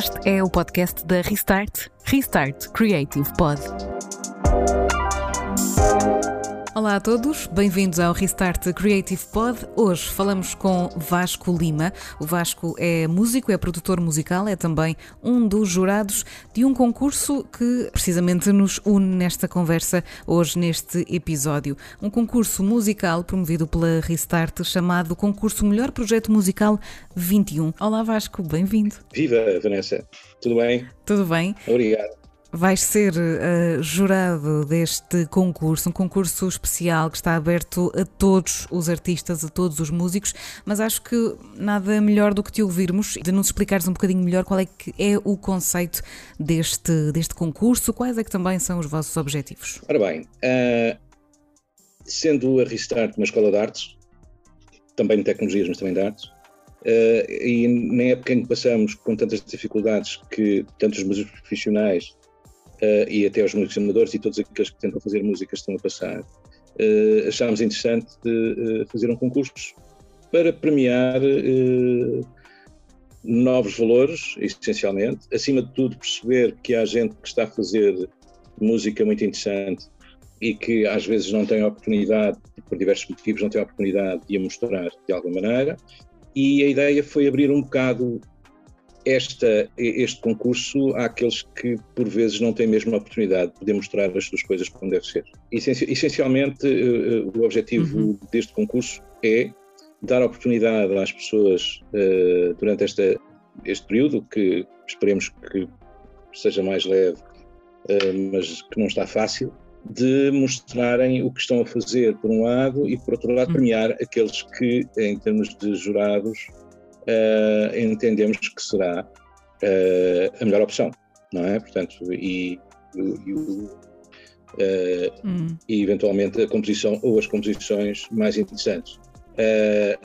Este é o podcast da Restart, Restart Creative Pod. Olá a todos, bem-vindos ao Restart Creative Pod. Hoje falamos com Vasco Lima. O Vasco é músico, é produtor musical, é também um dos jurados de um concurso que precisamente nos une nesta conversa hoje neste episódio. Um concurso musical promovido pela Restart chamado Concurso Melhor Projeto Musical 21. Olá Vasco, bem-vindo. Viva Vanessa, tudo bem? Tudo bem. Obrigado. Vais ser uh, jurado deste concurso, um concurso especial que está aberto a todos os artistas, a todos os músicos, mas acho que nada melhor do que te ouvirmos, de nos explicares um bocadinho melhor qual é que é o conceito deste, deste concurso, quais é que também são os vossos objetivos. Ora bem, uh, sendo a Restart uma escola de artes, também de tecnologias, mas também de artes, uh, e na época em que passamos com tantas dificuldades que tantos músicos profissionais e até os músicos amadores e todos aqueles que tentam fazer música estão a passar, uh, achámos interessante uh, fazer um concurso para premiar novos valores, essencialmente, acima de tudo perceber que há gente que está a fazer música muito interessante e que às vezes não tem a oportunidade, por diversos motivos, não tem a oportunidade de a mostrar de alguma maneira. E a ideia foi abrir um bocado esta, este concurso àqueles que por vezes não têm mesmo a oportunidade de demonstrar as suas coisas como deve ser. Essencialmente, eh, eh, o objetivo uhum. deste concurso é dar oportunidade às pessoas uh, durante esta, este período, que esperemos que seja mais leve, mas que não está fácil, de mostrarem o que estão a fazer, por um lado, e por outro lado, uhum. premiar aqueles que, em termos de jurados, uh, entendemos que será uh, a melhor opção, não é? Portanto, e, e, uh, hum. e, eventualmente a composição ou as composições mais interessantes.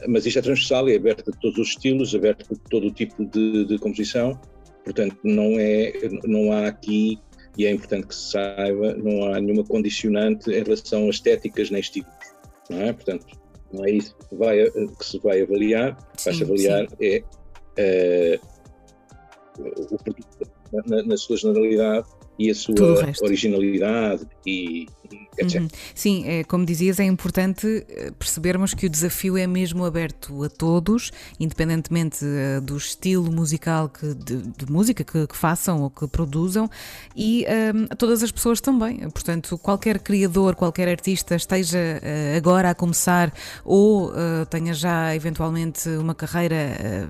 mas isto é transversal e é aberto a todos os estilos, aberto a todo o tipo de, de composição, portanto não, é, não há aqui e é importante que se saiba, não há nenhuma condicionante em relação a estéticas nem estilos, não é? Portanto, não é isso que, vai, que se vai avaliar, vai-se avaliar sim. é uh, o produto na, na, sua generalidade e a sua originalidade e, etc. Uhum. Sim, é, como dizias, é importante eh, percebermos que o desafio é mesmo aberto a todos, independentemente uh, do estilo musical que, de, de música que, que, façam ou que produzam, e uh, a todas as pessoas também. Portanto, qualquer criador, qualquer artista esteja uh, agora a começar ou tenha já eventualmente uma carreira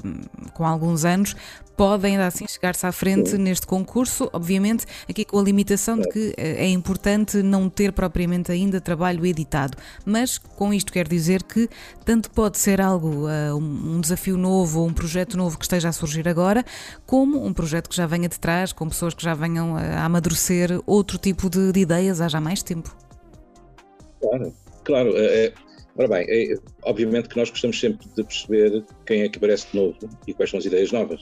com alguns anos, pode ainda assim chegar-se à frente neste concurso, obviamente aqui com a limitação de que é importante não ter propriamente ainda trabalho editado, mas com isto quer dizer que tanto pode ser algo, uh, um, desafio novo ou um projeto novo que esteja a surgir agora, como um projeto que já venha de trás, com pessoas que já venham a amadurecer outro tipo de, de ideias há já mais tempo. Claro, claro. É, ora bem, é, obviamente que nós gostamos sempre de perceber quem é que aparece de novo e quais são as ideias novas,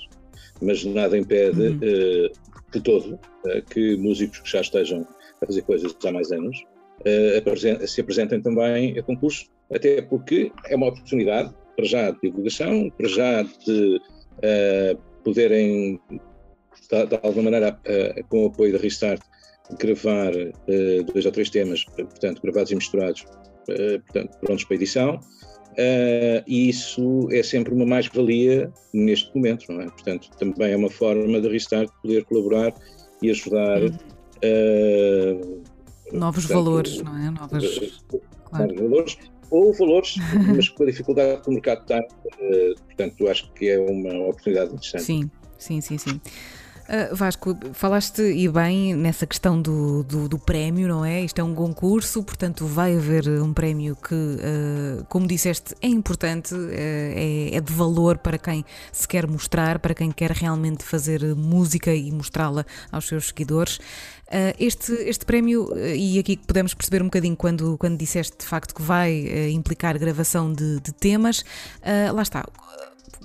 mas nada impede uhum. uh, de todo uh, que músicos que já estejam fazer coisas há mais anos uh, se apresentem também a concurso, até porque é uma oportunidade para já de divulgação, para já de uh, poderem, de, de, alguma maneira, uh, com o apoio da Restart, gravar dois ou três temas, portanto, gravados e misturados, portanto, prontos para edição. Uh, e isso é sempre uma mais-valia neste momento, não é? Portanto, também é uma forma da Restart poder colaborar e ajudar uhum. Uh, Novos Portanto, valores, não é? Novas, eh, claro. Novos valores, ou valores, mas com a dificuldade que o mercado está, uh, portanto, acho que é uma oportunidade interessante. Sim, sim, sim, sim. Uh, Vasco, falaste e bem nessa questão do, do, do, prémio, não é? Isto é um concurso, portanto vai haver um prémio que, uh, como disseste, é importante, uh, é, é, de valor para quem se quer mostrar, para quem quer realmente fazer música e mostrá-la aos seus seguidores. este, este prémio, e aqui podemos perceber um bocadinho quando, quando disseste de facto que vai implicar gravação de, de temas, lá está.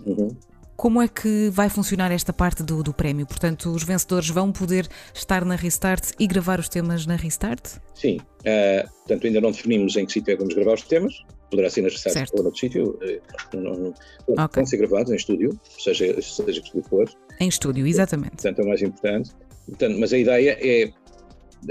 Uhum como é que vai funcionar esta parte do, do prémio? Portanto, os vencedores vão poder estar na Restart e gravar os temas na Restart? Sim, uh, portanto ainda não definimos em que sítio é que vamos gravar os temas, poderá ser necessário ou noutro sítio, eh, não, okay. vão ser gravados em estúdio, seja, seja que for. Em estúdio, exatamente. Portanto, é o mais importante. Portanto, mas a ideia é uh,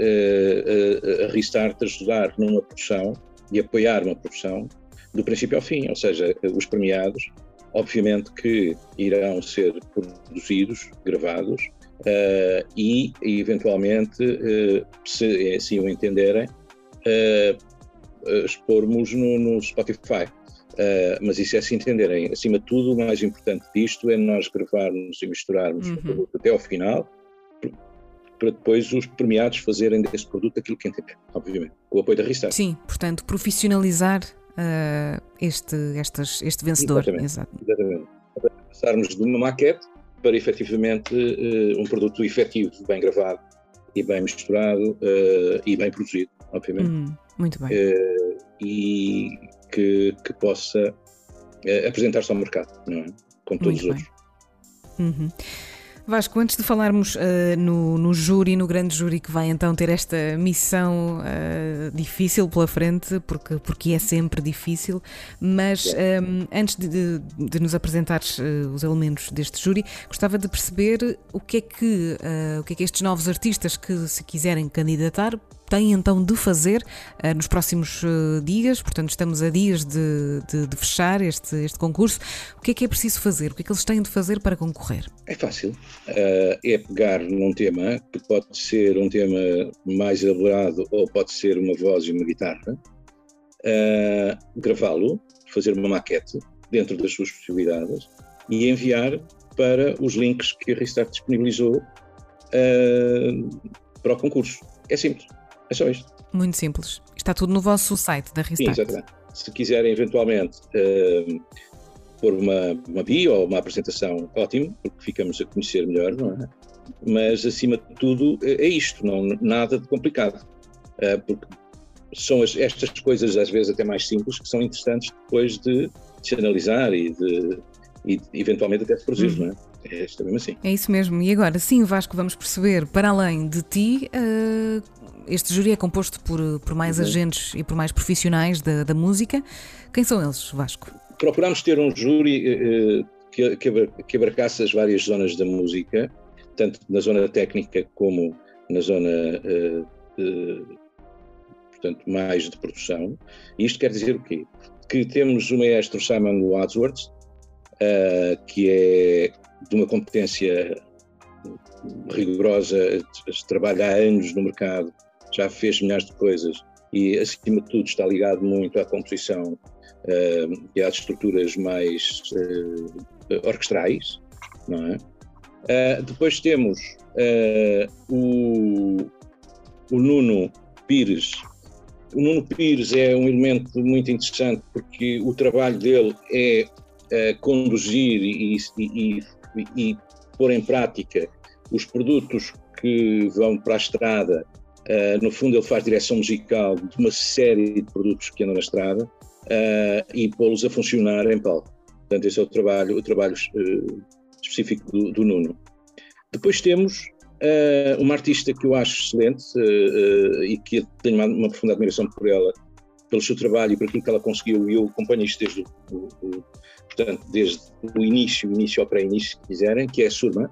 uh, a Restart ajudar numa produção e apoiar uma produção do princípio ao fim, ou seja, os premiados, obviamente que irão ser produzidos, gravados, uh, e, eventualmente, uh, se assim o entenderem, uh, expormos no, no Spotify. mas isso é se entenderem. Acima de tudo, o mais importante disto é nós gravarmos e misturarmos uhum. o produto até ao final, para depois os premiados fazerem desse produto aquilo que entendem, obviamente, com o apoio da Restart. Sim, portanto, profissionalizar uh, este, estas, este vencedor. Exatamente. Exato. exatamente. Passarmos de uma maquete para efetivamente uh, um produto efetivo, bem gravado e bem misturado uh, e bem produzido, obviamente. Hum, muito bem. e que, que possa apresentar-se ao mercado, não é? Como todos muito os outros. Uhum. Vasco, antes de falarmos uh, no, no júri, no grande júri que vai então ter esta missão uh, difícil pela frente, porque, porque é sempre difícil, mas um, ehm, antes de, de, de, nos apresentares uh, os elementos deste júri, gostava de perceber o que é que, o que, é que estes novos artistas que se quiserem candidatar têm então de fazer uh, nos próximos uh, dias, portanto estamos a dias de, de, de, fechar este, este concurso. O que é que é preciso fazer? O que é que eles têm de fazer para concorrer? É fácil. Uh, é pegar num tema que pode ser um tema mais elaborado ou pode ser uma voz e uma guitarra, gravá-lo, fazer uma maquete dentro das suas possibilidades e enviar para os links que a Restart disponibilizou para o concurso. É simples. É só isto. Muito simples. Está tudo no vosso site da Restart. Sim, exatamente. Se quiserem eventualmente uh, pôr uma, uma bio ou uma apresentação, ótimo, porque ficamos a conhecer melhor, não é? Mas acima de tudo é isto, não nada de complicado. Uh, porque são as, estas coisas, às vezes até mais simples, que são interessantes depois de, de se analisar e de e eventualmente até de produzir, uhum. não é? É mesmo assim. É isso mesmo. E agora, sim, Vasco, vamos perceber, para além de ti, uh, este júri é composto por, por mais uhum. agentes e por mais profissionais da, da, música. Quem são eles, Vasco? Procuramos ter um júri uh, que, que abarcasse as várias zonas da música, tanto na zona técnica como na zona uh, portanto, mais de produção. E isto quer dizer o quê? Que temos o maestro Simon Wadsworth, uh, que é de uma competência rigorosa, trabalha há anos no mercado, já fez milhares de coisas e, acima de tudo, está ligado muito à composição uh, e às estruturas mais uh, orquestrais, não é? Uh, depois temos o, o Nuno Pires. O Nuno Pires é um elemento muito interessante porque o trabalho dele é conduzir e, e, e, e pôr em prática os produtos que vão para a estrada Uh, no fundo, ele faz direção musical de uma série de produtos que andam na estrada uh, e pô-los a funcionar em palco. Portanto, esse é o trabalho, o trabalho específico do, do, Nuno. Depois temos uma artista que eu acho excelente e que tenho uma, uma, profunda admiração por ela, pelo seu trabalho e por aquilo que ela conseguiu, e eu acompanho isto desde o, o portanto, desde o início, início ao pré-início, se quiserem, que é a Surma,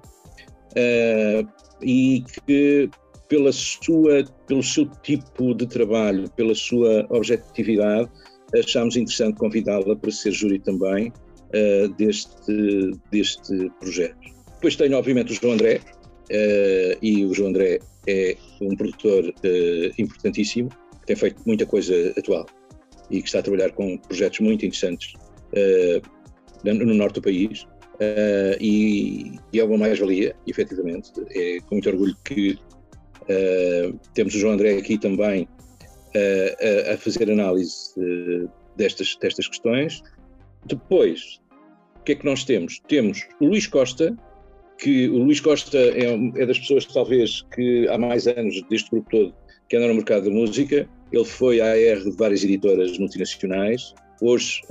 e que pela sua, pelo seu tipo de trabalho, pela sua objetividade, achámos interessante convidá-la para ser júri também uh, deste, deste projeto. Depois tenho, obviamente, o João André, uh, e o João André é um produtor uh, importantíssimo, que tem feito muita coisa atual e que está a trabalhar com projetos muito interessantes no norte do país. E, e, é uma mais-valia, efetivamente. É com muito orgulho que Uh, temos o João André aqui também uh, a, a, fazer análise uh, destas, destas questões. Depois, o que é que nós temos? Temos o Luís Costa, que o Luís Costa é, é das pessoas, talvez, que há mais anos deste grupo todo que anda no mercado da música. Ele foi AR de várias editoras multinacionais. Hoje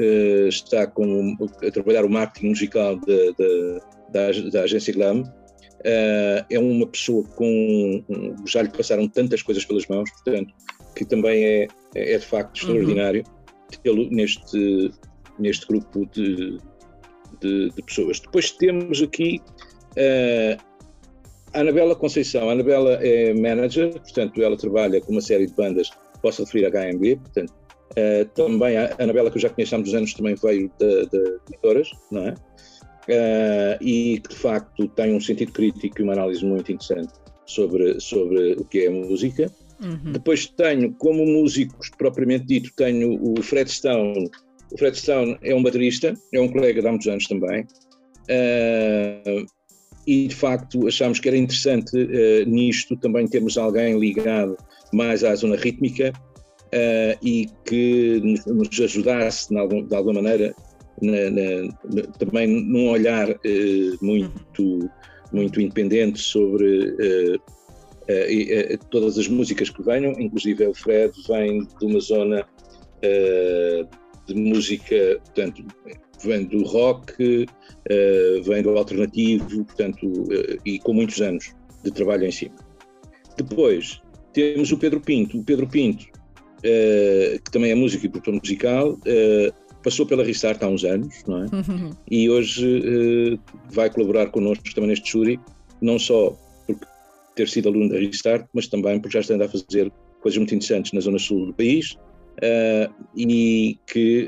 está com, a trabalhar o marketing musical de, de, da, da agência Glam Uh, é uma pessoa com. Já lhe passaram tantas coisas pelas mãos, portanto, que também é, é de facto extraordinário. tê-lo neste, neste grupo de, de, de, pessoas. Depois temos aqui uh, a Anabela Conceição. A Anabela é manager, portanto, ela trabalha com uma série de bandas, posso referir a HMB, portanto, uh, também a Anabela, que eu já conheço há muitos anos, também veio de, de editoras, não é? Uh, e que de facto tem um sentido crítico e uma análise muito interessante sobre, sobre o que é a música. Uhum. Depois tenho, como músicos propriamente dito, tenho o Fred Stone. O Fred Stone é um baterista, é um colega de há muitos anos também. Uh, e de facto achamos que era interessante nisto também termos alguém ligado mais à zona rítmica uh, e que nos, ajudasse de, algum, de alguma maneira na, na, também num olhar uh, muito, muito independente sobre uh, todas as músicas que venham, inclusive o Fred vem de uma zona de música, portanto, vem do rock, vem do alternativo, portanto, e com muitos anos de trabalho em cima. Depois temos o Pedro Pinto. O Pedro Pinto, que também é músico e produtor musical, passou pela Restart há uns anos, não é? Uhum. E hoje uh, vai colaborar connosco também neste júri, não só por ter sido aluno da Restart, mas também porque já está a fazer coisas muito interessantes na zona sul do país e que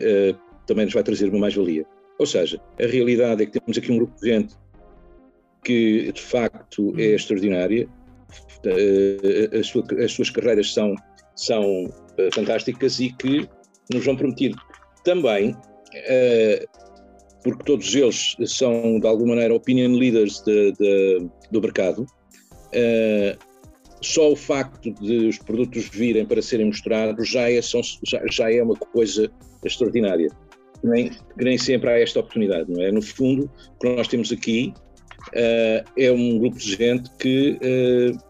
também nos vai trazer uma mais-valia. Ou seja, a realidade é que temos aqui um grupo de gente que de facto é uhum. extraordinária, as suas carreiras são, são fantásticas e que nos vão permitir também, uh, porque todos eles são de alguma maneira opinion leaders de, de, do mercado, uh, só o facto de os produtos virem para serem mostrados já é, são, já, já é uma coisa extraordinária. Nem, nem sempre há esta oportunidade, não é? No fundo, o que nós temos aqui uh, é um grupo de gente que uh,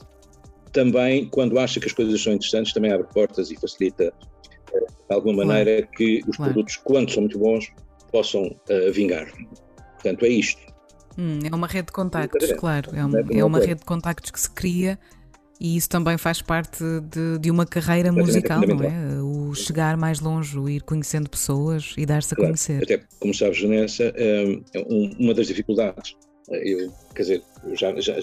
também, quando acha que as coisas são interessantes, também abre portas e facilita de alguma maneira claro. que os claro. produtos, quando são muito bons, possam uh, vingar. Portanto, é isto. Hum, é uma rede de contactos, claro. É, uma, é uma rede de contactos que se cria e isso também faz parte de, de uma carreira musical, não é? O chegar mais longe, o ir conhecendo pessoas e dar-se a claro. conhecer. Até como sabes, Vanessa, é uma das dificuldades. Eu, quer dizer, já, já,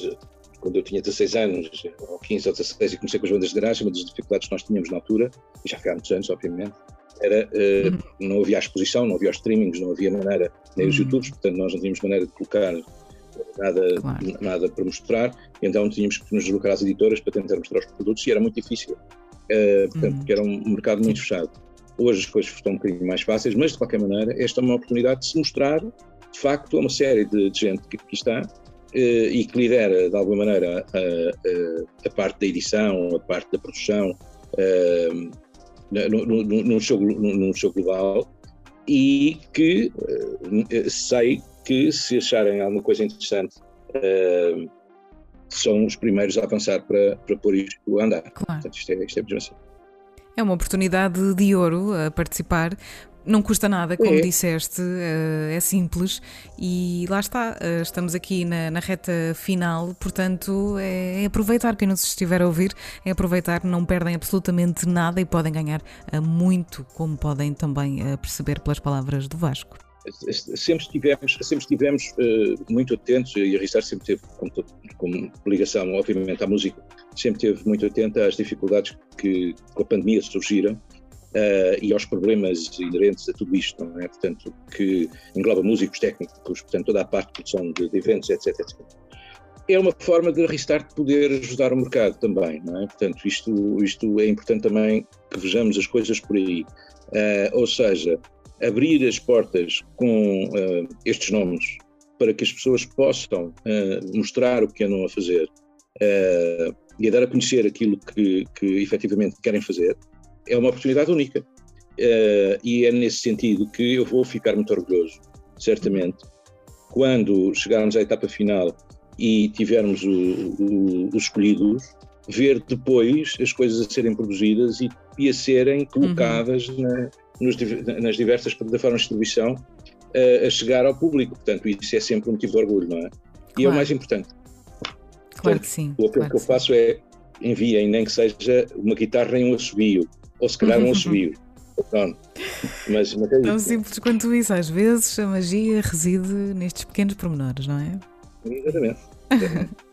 quando eu tinha 16 anos, ou 15 ou 16, e comecei com as bandas de garagem, uma das dificuldades que nós tínhamos na altura, e já foi há muitos anos, obviamente, era uh, não havia a exposição, não havia os streamings, não havia maneira, nem os uhum. YouTubes, portanto nós não tínhamos maneira de colocar nada, claro. nada para mostrar, então tínhamos que nos deslocar às editoras para tentar mostrar os produtos e era muito difícil, uh, portanto, uhum. porque era um mercado muito fechado. Hoje as coisas estão um bocadinho mais fáceis, mas de qualquer maneira esta é uma oportunidade de se mostrar de facto a uma série de, de gente que aqui está e que lidera de alguma maneira a, a, a, parte da edição, a parte da produção eh, no, no, no, show, no, global e que eh, sei que se acharem alguma coisa interessante são os primeiros a avançar para, para pôr isto a andar. Claro. Portanto, isto é, isto é mesmo assim. É uma oportunidade de ouro a participar, não custa nada, como é. disseste, eh, é simples e lá está, eh, estamos aqui na, na reta final, portanto é, é, aproveitar, quem nos estiver a ouvir, é aproveitar, não perdem absolutamente nada e podem ganhar eh, muito, como podem também perceber pelas palavras do Vasco. Sempre estivemos, sempre estivemos muito atentos, e a Ristar sempre teve, como, como, ligação, obviamente, à música, sempre teve muito atenta às dificuldades que com a pandemia surgiram uh, e aos problemas inerentes a tudo isto, não é? Portanto, que engloba músicos, técnicos, portanto, toda a parte de produção de, de eventos, etc, etc. É uma forma de restart poder ajudar o mercado também, não é? Portanto, isto, isto é importante também que vejamos as coisas por aí. Uh, ou seja, abrir as portas com uh, estes nomes para que as pessoas possam uh, mostrar o que andam a fazer uh, e a dar a conhecer aquilo que, que efetivamente querem fazer, é uma oportunidade única. Uh, e é nesse sentido que eu vou ficar muito orgulhoso, certamente, quando chegarmos à etapa final e tivermos o, o, os escolhidos, ver depois as coisas a serem produzidas e, e a serem colocadas uhum. na, nos, nas diversas plataformas de distribuição uh, a chegar ao público. Portanto, isso é sempre um motivo de orgulho, não é? Claro. E é o mais importante. Claro Portanto, que sim. O apelo claro que eu faço é enviem, nem que seja uma guitarra em um assobio, ou se calhar um assobio. Pronto. Mas, mas é Tão simples quanto isso. Às vezes a magia reside nestes pequenos pormenores, não é? Exatamente.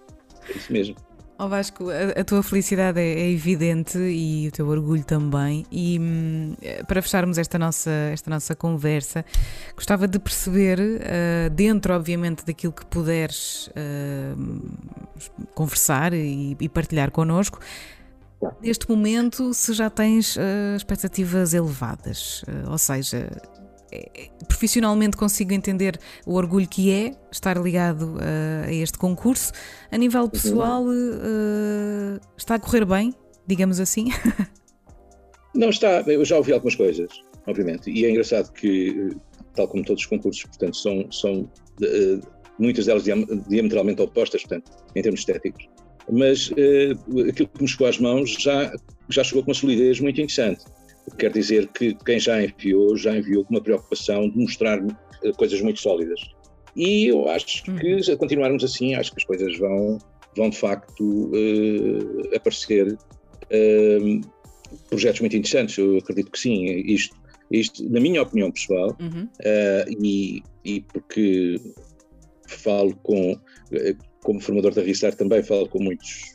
É isso mesmo. Oh Vasco, a, a, tua felicidade é, é, evidente e o teu orgulho também. E hum, para fecharmos esta nossa, esta nossa conversa, gostava de perceber, uh, dentro, obviamente, daquilo que puderes uh, conversar e, e, partilhar connosco, neste momento, se já tens uh, expectativas elevadas, ou seja, é, profissionalmente consigo entender o orgulho que é estar ligado uh, a este concurso. A nível pessoal, uh, está a correr bem, digamos assim? Não está, eu já ouvi algumas coisas, obviamente, e é engraçado que, tal como todos os concursos, portanto, são, são uh, muitas delas diametralmente opostas, portanto, em termos estéticos, mas aquilo que me chegou às mãos já, já chegou com uma solidez muito interessante Quer dizer que quem já enviou, já enviou com uma preocupação de mostrar eh, coisas muito sólidas. E eu acho hum. que, se continuarmos assim, acho que as coisas vão, vão de facto uh, aparecer uh, projetos muito interessantes. Eu acredito que sim. Isto, isto na minha opinião pessoal, uhum. uh, e, e porque falo com como formador da Restart também falo com muitos,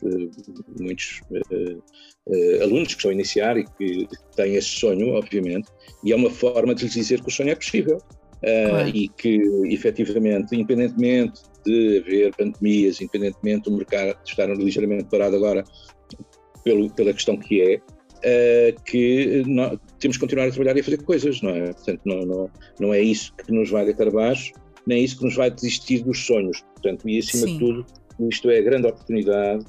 muitos uh, alunos que estão a iniciar e que têm esse sonho, obviamente, e é uma forma de lhes dizer que o sonho é possível. Uh, claro. E que, efetivamente, independentemente de haver pandemias, independentemente do mercado estar ligeiramente parado agora pelo, pela questão que é, uh, que nós, temos que continuar a trabalhar e a fazer coisas, não é? Portanto, não, não, não é isso que nos vai deitar abaixo, nem isso que nos vai desistir dos sonhos. Portanto, e acima Sim. de tudo, isto é a grande oportunidade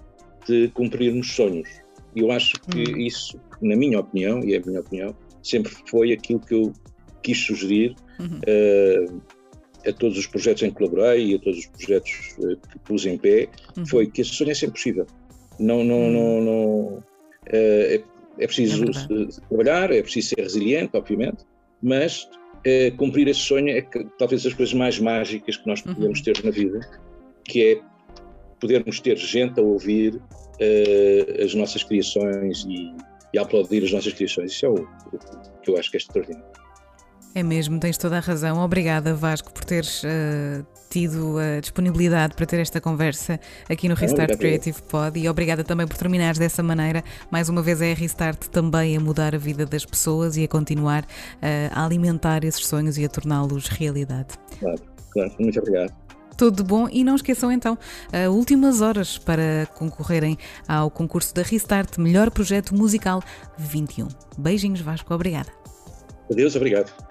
de cumprirmos sonhos. E eu acho que hum. isso, na minha opinião, e é a minha opinião, sempre foi aquilo que eu quis sugerir uhum. uh, a todos os projetos em que colaborei e a todos os projetos uh, que pus em pé, uhum. foi que esse sonho é sempre possível. Não, não, uhum. não, não uh, é, é, preciso é trabalhar, é preciso ser resiliente, obviamente, mas cumprir esse sonho é que, talvez as coisas mais mágicas que nós podemos uhum. ter na vida, que é podermos ter gente a ouvir uh, as nossas criações e, e, a aplaudir as nossas criações. Isso é o, o, que eu acho que é extraordinário. É mesmo, tens toda a razão. Obrigada, Vasco, por teres uh, tido a disponibilidade para ter esta conversa aqui no Restart Creative Pod e obrigada também por terminares dessa maneira. Mais uma vez é a Restart também a mudar a vida das pessoas e a continuar uh, a alimentar esses sonhos e a torná-los realidade. Claro, claro. Muito obrigado tudo de bom e não esqueçam então uh, últimas horas para concorrerem ao concurso da Restart Melhor Projeto Musical 21. Beijinhos Vasco, obrigada. Adeus, obrigado.